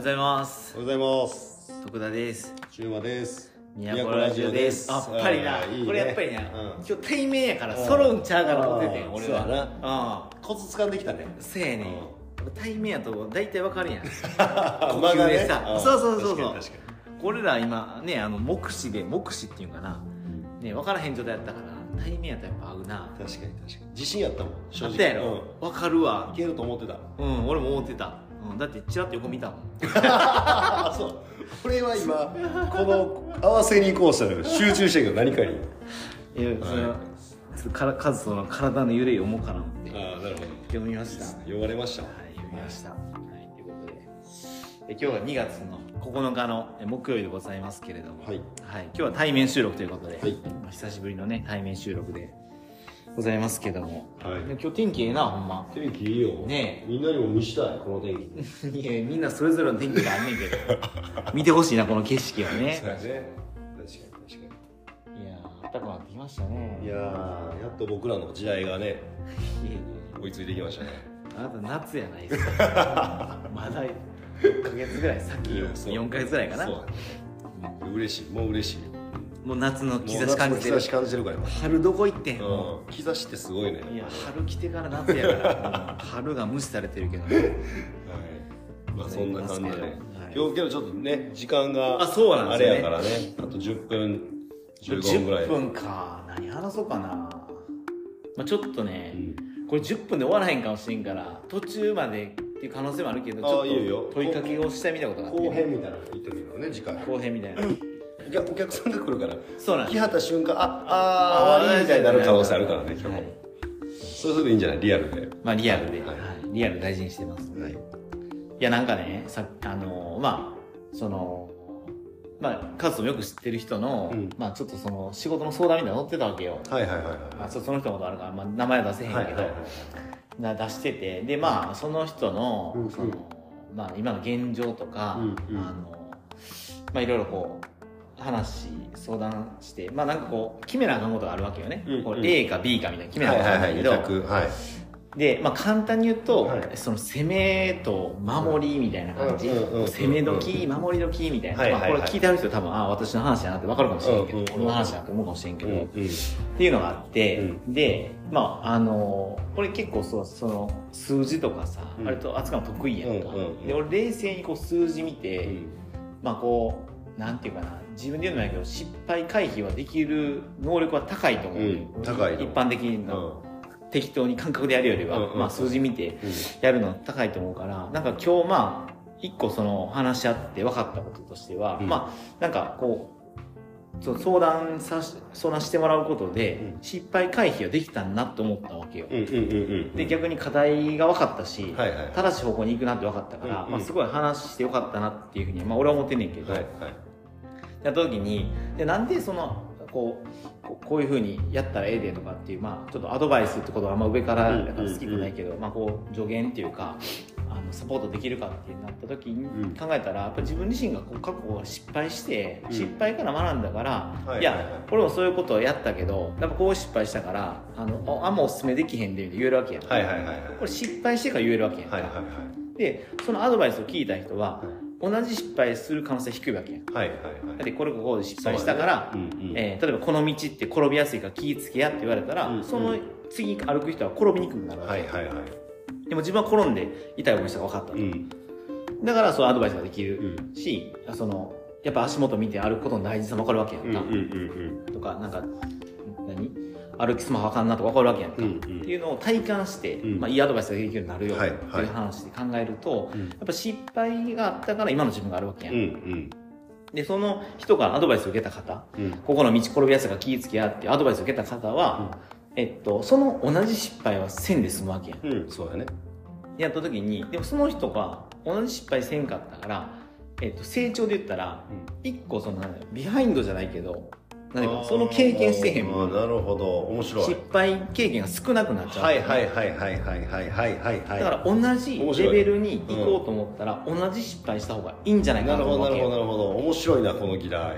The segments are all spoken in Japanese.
ございます。おはようございます。徳田です。中馬です。宮古ラジオです。やっぱりな。これやっぱりな、うん。今日対面やから揃うんちゃうかな思っててん俺は。そうやあコツ掴んできたね。あせやねん。対面やと大体わかるやん。あ呼吸でさ。ん。そうそうそうそう。確かに確か俺ら今ねあの目視で目視っていうんかな。ね分からへん状態やったから対面やったらやっぱ合うな。に確かに確かに。自信やったもん正直。あったやろ。分かるわ。うんいけると思ってた。うん俺も思ってた、うん、だってチラッと横見たもん。あ そう。これは今この合わせに行こうしたら集中してるけど何かに。いやその、ちょっとからカズとの体の揺れを思うかな思って。ああなるほど。読みました。呼ばれました。はい、読みました。はい、ということで。え今日は2月の9日のえ木曜日でございますけれども、はい今日は対面収録ということで、はい。まあ久しぶりのね、対面収録でございますけども、はい。で今日天気ええな、ほんま。天気いいよ。ねみんなにも見したいこの天気。いや、みんなそれぞれの天気があんねんけど、見てほしいな、この景色はね。そうやね。確かに確かいやー、あったかくなってきましたね。にいやーやっと僕らの時代がね追いついてきましたね。あなた夏やないですか。まだ6ヶ月ぐらい先よ。そう。4ヶ月ぐらいかな。そう嬉しい。もう嬉しいもう夏の兆し感じてる。春どこ行ってん、もうん。兆しってすごいね。ういや春来てから夏やから。春が無視されてるけどね。はい。まあそんな感じで。ね、はい。今日けどちょっとね時間があそうなんね。あれやからね。あと10分15分ぐらい。10分か。何話そうかな、まあ、ちょっとね、うん。これ10分で終わらへんかもしれんから途中までっていう可能性もあるけどちょっと問いかけをしてみたことがあって後編みたいなの言ってみるのね次回。後編みたいなお客お客さんが来るからそうなん来はった瞬間ああー終わりみたいになる可能性あるからね今日はいそうするといいんじゃない？リアルで。まあリアルで、ははい。いリアル大事にしてます。はい。いやなんかねさあのまあそのまあカズもよく知ってる人の、うん。まあちょっとその仕事の相談みたいなの載ってたわけよ、はいはいはいまあ、ちょっとその人のことあるから、まあ、名前は出せへんけど、はいはいはい。な出してて。でまあその人の,、うんうん。そのまあ、今の現状とか、うんうん。あのまあいろいろこう話相談してまあなんかこう決めなあかんことがあるわけよね、うんうん。こう A か B かみたいな決めなあはいかんはいけど、二択はい。で、まあ、簡単に言うと、はい。その攻めと守りみたいな感じ、うんうんうんうん攻め時守り時みたいな、はいはいはい。まあ、これ聞いてある人多分ああ私の話やなって分かるかもしれんけど、うんうんうん。俺の話やなって思うかもしれんけど、っていうのがあって、でまああのこれ結構そうその数字とかさ、うん。割と扱うの得意やんか、うんうんうん。で俺冷静にこう数字見て、うん。まあこうなんていうかな自分で言うのもやけど失敗回避はできる能力は高いと思う、うん高いの一般的な、適当に感覚でやるよりは、うんうんまあ、数字見てやるの高いと思うからなんか今日まあ一個その話し合って分かったこととしては、うん。まあなんかこう相談さし相談してもらうことで、うん。失敗回避はできたなと思ったわけよ、うんうんうんうんで逆に課題が分かったし、はいはい。正しい方向に行くなって分かったから、うんうん。まあ、すごい話してよかったなっていうふうに、まあ、俺は思ってんねんけど、はいはいやった時にでなんでそのこうこうこういうふうにやったらええでとかっていう、まあ、ちょっとアドバイスってことはあんま上からだから好きくないけど、まあ、こう助言っていうかあのサポートできるかってなった時にうん。考えたらやっぱ自分自身がこう過去は失敗して、うん。失敗から学んだから、はいいや俺もそういうことをやったけどやっぱこう失敗したからあのああんまおすすめできへんで言えるわけやん、はいはいはいはい。これ失敗してから言えるわけやんか、はいはいでそのアドバイスを聞いた人は、同じ失敗する可能性低いわけやん。はいはいはい。だってこれここで失敗したから、そうだね。うんうん。えー例えばこの道って転びやすいから気ぃつけやって言われたら、うんうん。その次歩く人は転びにくくなるわけ、はいはいはい。でも自分は転んで痛い思いしたか分かったと、うん。だからそうアドバイスができうるん。し、そのやっぱ足元見て歩くことの大事さも分かるわけやんか、うんうんうんとかなんか何歩きスマホあかんなとか分かるわけやんか、うんうん。っていうのを体感して、うん。まあ、いいアドバイスができるようになるよってはいい。う話で考えると、うん。やっぱ失敗があったから今の自分があるわけやん、うんうん。でその人からアドバイスを受けた方うん。ここの道転びやすいから気ぃつけやってアドバイスを受けた方は、えっと、その同じ失敗はせんで済むわけやん。うんそうだね。やった時に、でもその人が同じ失敗せんかったから、えっと、成長で言ったら、一個その、ビハインドじゃないけど、なんかその経験してへんあもん。ーなるほど。面白い。失敗経験が少なくなっちゃう。はいはいはいはいはいはいはいはい。はいだから同じレベルに行こうと思ったら、同じ失敗した方がいいんじゃないかなるほどなるなと思うわけよ。ほどなるほど。面白いなこの議題。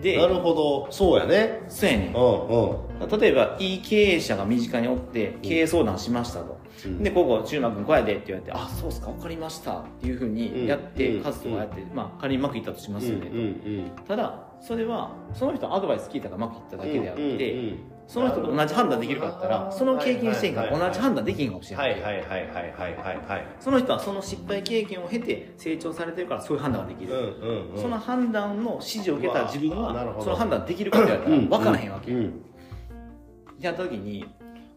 でなるほど。そうやね。そうやねん。うんうん。例えばいい経営者が身近におって経営相談しましたと、うん。でここ中馬君こうやでって言われて「あそうっすか分かりました」っていうふうにやって、うん。数とかやって、まあ仮にうまくいったとしますよね、うんうんただそれはその人のアドバイス聞いたからうまくいっただけであって、その人と同じ判断できるかったらその経験してんから同じ判断できんかもしれな、はいいはいはいはいはいはいはい。その人はその失敗経験を経て成長されてるからそういう判断ができる、その判断の指示を受けた自分はその判断できるかって言われたら分からへんわけ、うん。やった時に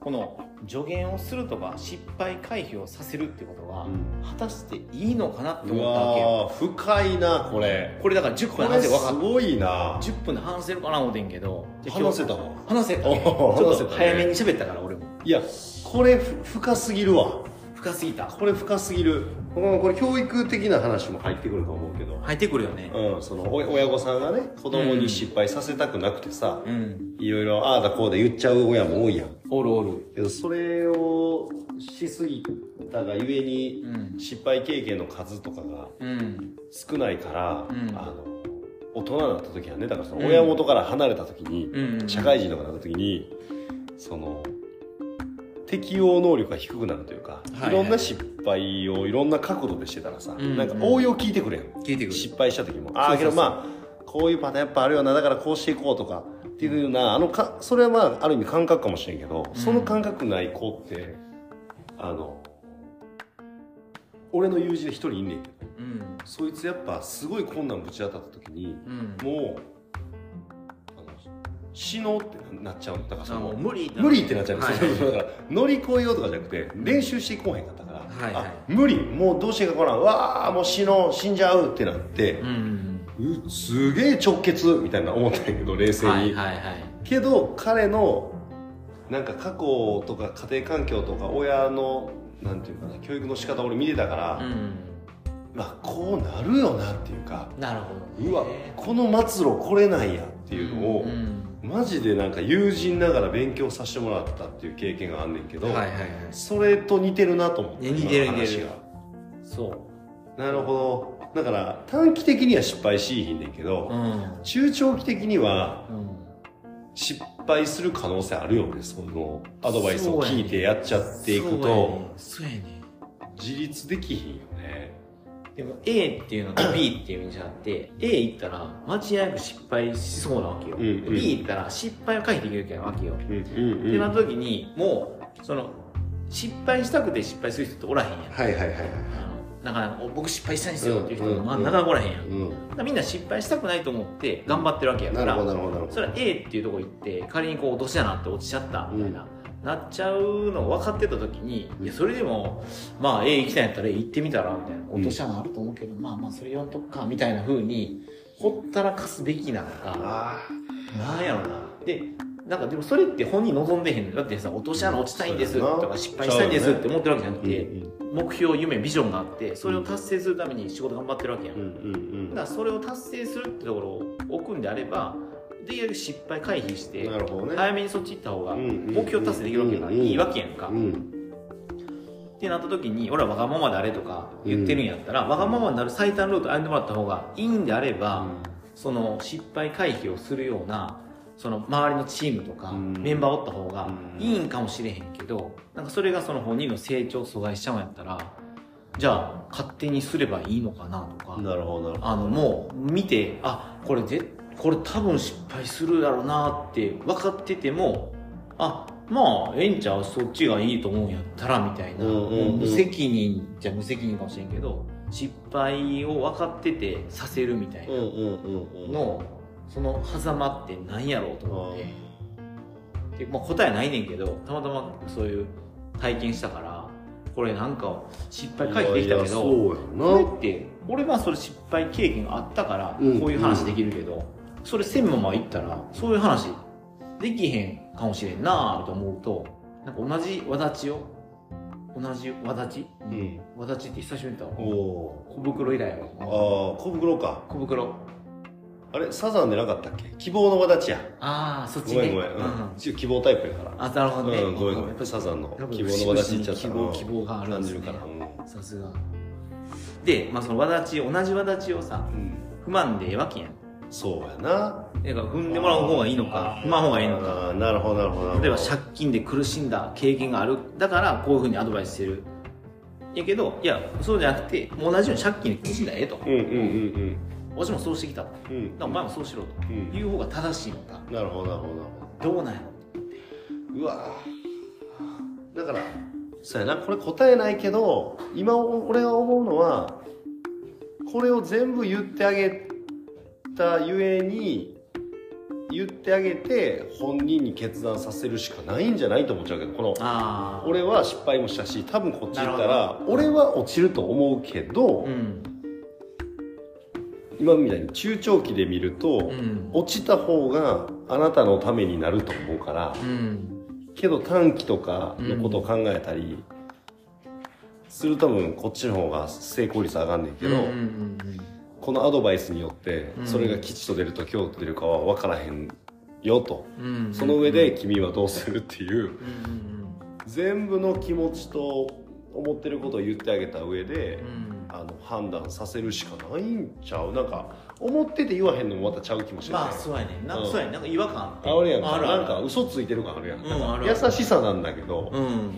この助言をするとか失敗回避をさせるってことは、うん。果たしていいのかなってう思ったわけよ。深いなこれ。これだから10こ分話せ分かっごいな。10分で話せるかな思ってんけど話せたわ話せた、おね、ー。ちょっと早めに喋ったから俺も。いやこれふ深すぎるわ。深すぎた。これ深すぎるこのこれ教育的な話も入ってくると思うけど。入ってくるよね。うん、そのお親御さんがね子供に失敗させたくなくてさ、うん。いろいろああだこうだ言っちゃう親も多いやん。おるおる。けどそれをしすぎたがゆえにうん。失敗経験の数とかがうん。少ないから、うん。あの大人になった時はねだからその親元から離れた時に、うん。社会人とかになった時にその適応能力が低くなるというか、いはい。いろんな失敗をいろんな角度でしてたらさ、うんなんか応用聞いてくれん聞いてくる。失敗した時も。ああそうそう。そうけどまあこういうパターンやっぱあるよな。だからこうしていこうとかっていうようなあのかそれはまあある意味感覚かもしれんけど、うん。その感覚ない子ってあの俺の友人で一人いんねんけどうん。そいつやっぱすごい困難ぶち当たった時にうん。もう死のうってなっちゃう。のだからそのう無理無理ってなっちゃう。んですよ、はいはいだから乗り越えようとかじゃなくて練習していこうへんかったから、はいはい。あ無理。もうどうしてかわからんわあもう死のう死んじゃうってなってう、んうすげえ直結みたいな思ったんやけど冷静に、はいはいはい。けど彼のなんか過去とか家庭環境とか親のなんていうかな教育の仕方を俺見てたから、うんまあこうなるよなっていうかなるほどうわこの末路これなんやっていうのを、うんマジでなんか友人ながら勉強させてもらったっていう経験があんねんけど、はいはいはい。それと似てるなと思ってね似てる似てる。が。そう。なるほど。だから短期的には失敗しいひんねんけど、うん。中長期的にはうん。失敗する可能性あるよねそのアドバイスを聞いてやっちゃっていくと。そうやね。自立できひんよねでも A っていうのと B っていう意味じゃなくて A 行ったら間違いなく失敗しそうなわけよ、うんうん。B 行ったら失敗を回避できるわけよ、うんうんってなった時にもうその失敗したくて失敗する人っておらへんやん。はいはいはいはい。あのなかなか僕失敗したいんですよっていう人も、うんうん。まあ、なかなかおらへんやん、うん。だからみんな失敗したくないと思って頑張ってるわけやから、なるほどなるほどなるほど。それは A っていうところ行って仮にこう落とし穴って落ちちゃったみたいな、なっちゃうの分かってた時に、いやそれでもまあ A 行きたいんやったら A 行ってみたらみたいな落とし穴あると思うけど、まあまあそれ言わんとくかみたいな風にほったらかすべきなのかあなんやろな。でなんかでもそれって本人望んでへんの。だってさ落とし穴落ちたいんですとか失敗したいんですって思ってるわけじゃなくーて、目標夢ビジョンがあってそれを達成するために仕事頑張ってるわけやん、うんうんうん。だからそれを達成するってところを置くんであればで失敗回避してなるほどね。早めにそっち行った方が目標達成できるわけだからうんいいわけやんか、うん。ってなった時に俺はわがままであれとか言ってるんやったら、わがままになる最短ルート歩んでもらった方がいいんであれば、その失敗回避をするようなその周りのチームとかうん。メンバーおった方がうん。いいんかもしれへんけどなんかそれがその本人の成長を阻害しちゃうんやったらじゃあ勝手にすればいいのかなとかなるほどあのもう見てあこれぜこれ多分失敗するだろうなって分かっててもあまあええんちゃう？そっちがいいと思うんやったらみたいな、うんうんうん。無責任じゃ無責任かもしれんけど失敗を分かっててさせるみたいなどうんうんうんうん。の、その狭間って何やろうと思って、でまあ、答えないねんけどたまたまそういう体験したからこれなんか失敗回避できたけどこれなって俺はそれ失敗経験があったからうん。こういう話できるけど、それせんままいったらそういう話できへんかもしれんなと思うとなんか同じわだちを同じわだち、うん。わだちって久しぶりに言ったわ。お小袋以来やあわ。あ小袋か。小袋。あれ？サザンでなかったっけ？希望の輪立ちや。ああそっちね。ごめんごめん、うん。うん。ち希望タイプやから。あなるほどね、うんごめんごめん。サザンの希望の輪立ちいっちゃった。希望希望があるんですね。感じるから。うん。さすが。で、まあ、そのわだち同じわだちをさうん。不満でええわけやんそうやな。だから踏んでもらう方がいいのか踏まん方がいいのか。なるほどなるほど。なるほど例えば借金で苦しんだ経験がある。だからこういうふうにアドバイスしてる。やけどいやそうじゃなくて同じように借金で苦しんだらええと。うんうんうん私もそうしてきたうん。うんらお前もそうしろと。うん。いう方が正しいのか。なるほどなるほど。なるほどうなんやろどうわだからそうやな。これ答えないけど今俺が思うのはこれを全部言ってあげたゆえに言ってあげて本人に決断させるしかないんじゃないと思っちゃうけどこの俺は失敗もしたし多分こっち行ったなら俺は落ちると思うけど、うん。今みたいに中長期で見ると、うん。落ちた方があなたのためになると思うからうん。けど短期とかのことを考えたりすると多分こっちの方が成功率上がんねんけど、うんうんうんこのアドバイスによってうん。それが吉と出ると凶と出るかは分からへんよと、その上で君はどうするっていう全部の気持ちと思ってることを言ってあげた上で、うん。あの判断させるしかないんちゃう。なんか思ってて言わへんのもまたちゃう気もしれない、まあそうやね。んな、うん。そうやなんか違和感あるやんか。なんか嘘ついてる感あるやん、優しさなんだけど、うん。うん。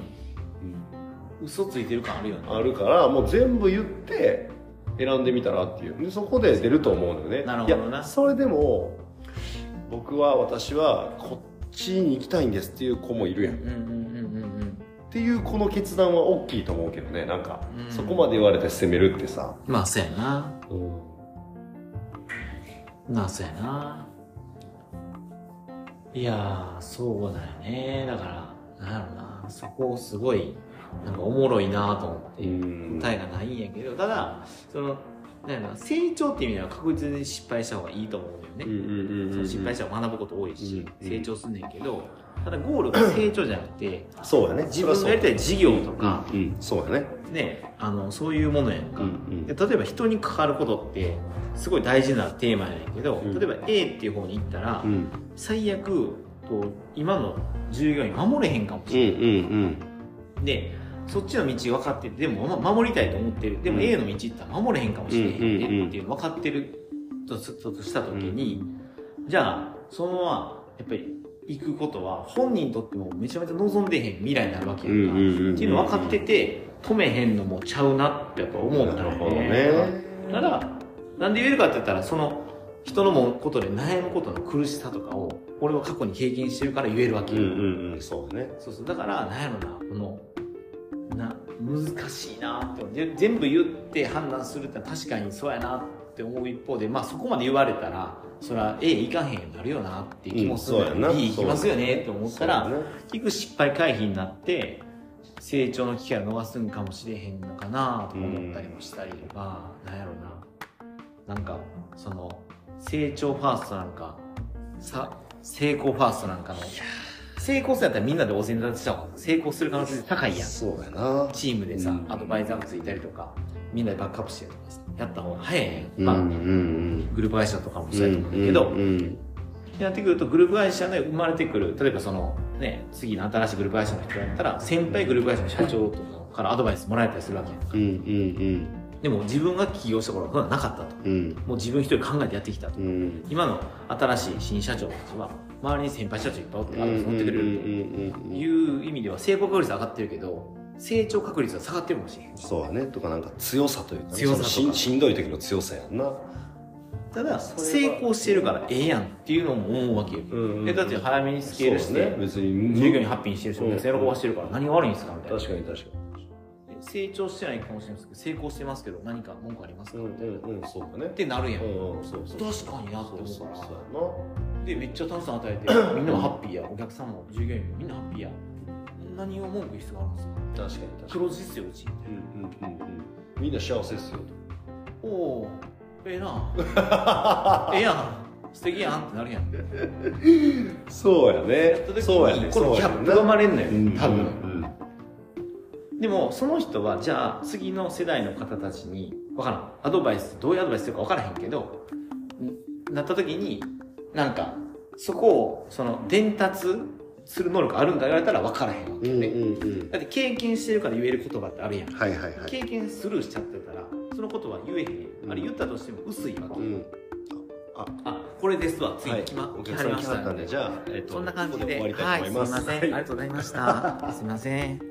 嘘ついてる感あるよね。あるからもう全部言って選んでみたらっていう。でそこで出ると思うのよね。なるほどな。いやそれでも僕は私はこっちに行きたいんですっていう子もいるやん、うんうんうんうんっていうこの決断は大きいと思うけどね。なんか、うん。そこまで言われて責めるってさ、うんまあそうやな。うん。まあそうやな。いやーそうだよね。だからなんやろな。そこすごいなんかおもろいなと思って、うん。答えがないんやけどただそのなんやろな成長っていう意味では確実に失敗した方がいいと思うんだよね、失敗したら学ぶこと多いし、うん成長すんねんけどただゴールが成長じゃなくてそうやね。自分がやりたい事業とか、うんうん。そうやね。ねあのそういうものやんか、うんうん。で例えば人に関わることってすごい大事なテーマやねんけど、うん。例えば A っていう方に行ったら、うん。最悪と今の従業員守れへんかもしうんうれない、ん。でそっちの道分かっててでもま守りたいと思ってる。でもうん。A の道行ったら守れへんかもしれへんうんうんうんでっていうの分かってるとした時に、じゃあそのままやっぱり行くことは本人にとってもめちゃめちゃ望んでへん未来になるわけやんか、っていうの分かってて止めへんのもちゃうなってやっぱ思ったよなるほどね。ただなんで言えるかって言ったらその人のもことで悩むことの苦しさとかを俺は過去に経験してるから言えるわけよ、うんうんうんそうだね。そうそう。だからなんやろなこのな難しいなって。で全部言って判断するって確かにそうやなって思う一方でまあそこまで言われたらそれは A いかへんようになるよなっていう気もするうん B 行きますよねって思ったら、結局失敗回避になって成長の機会を逃すんかもしれへんのかなとか思ったりもしたりとか、なんやろな。なんかその成長ファーストなんかさ成功ファーストなんかの成功するやったらみんなでお膳立てした方が成功する可能性高いやん。そうやな。チームでさ、うん。アドバイザーがついたりとかみんなでバックアップしてとかさやった方が早いやん、うんまあうん。グループ会社とかもうんそうやと思うんだけど、うんうんってなってくるとグループ会社で生まれてくる例えばそのね次の新しいグループ会社の人だったら先輩グループ会社の社長とかからアドバイスもらえたりするわけやんか。うんうんでも自分が起業した頃はなかったと。うん。うんもう自分一人考えてやってきたと。うん。今の新しい新社長たちは周りに先輩社長いっぱいおってアドバイス持ってくれると。いう意味では成功確率上がってるけど成長確率は下がってるかもしれへんそうやね。とかなんか強さというかね。強さしんしんどい時の強さやんな。ただ成功してるからええやんっていうのも思うわけよ、うんうんでだって早めにスケールして、ね。別に。従業員ハッピーにしてるしお客さん。喜ばしてるから何が悪いんですかみたいな。確かに確か成長してないかもしれないですけど成功してますけど何か文句ありますか、にうんうんうんそうだね。ってなるやん、うんうんそうそう確かになって思うそうからそうでめっちゃ楽しさ与えてみんなもハッピーや。お客さんも従業員もみんなハッピーや。何を文句言う必要があるんですか？確かに確かに。黒字っすようちうんうんうんうん。みんな幸せですよ。おおええな。ええやん。素敵やんってなるやん。そうやね。時そうやね。にこのギャップが生まれんのようん多分、うんでもその人はじゃあ次の世代の方たちに分からん。アドバイスどういうアドバイスするか分からへんけどんなった時になんかそこをその伝達する能力あるんか言われたら分からへんわけよね、うんうんうん。だって経験してるから言える言葉ってあるやん。はいはいはい。経験スルーしちゃってたらそのことは言えへん。あれ言ったとしても薄いわけ、うん。ああこれですわつい。決ま、お客さん来たんでじゃあ、えっとそんな感じで。ここで終わりたいと思います、はい、すみません、ありがとうございました。すみません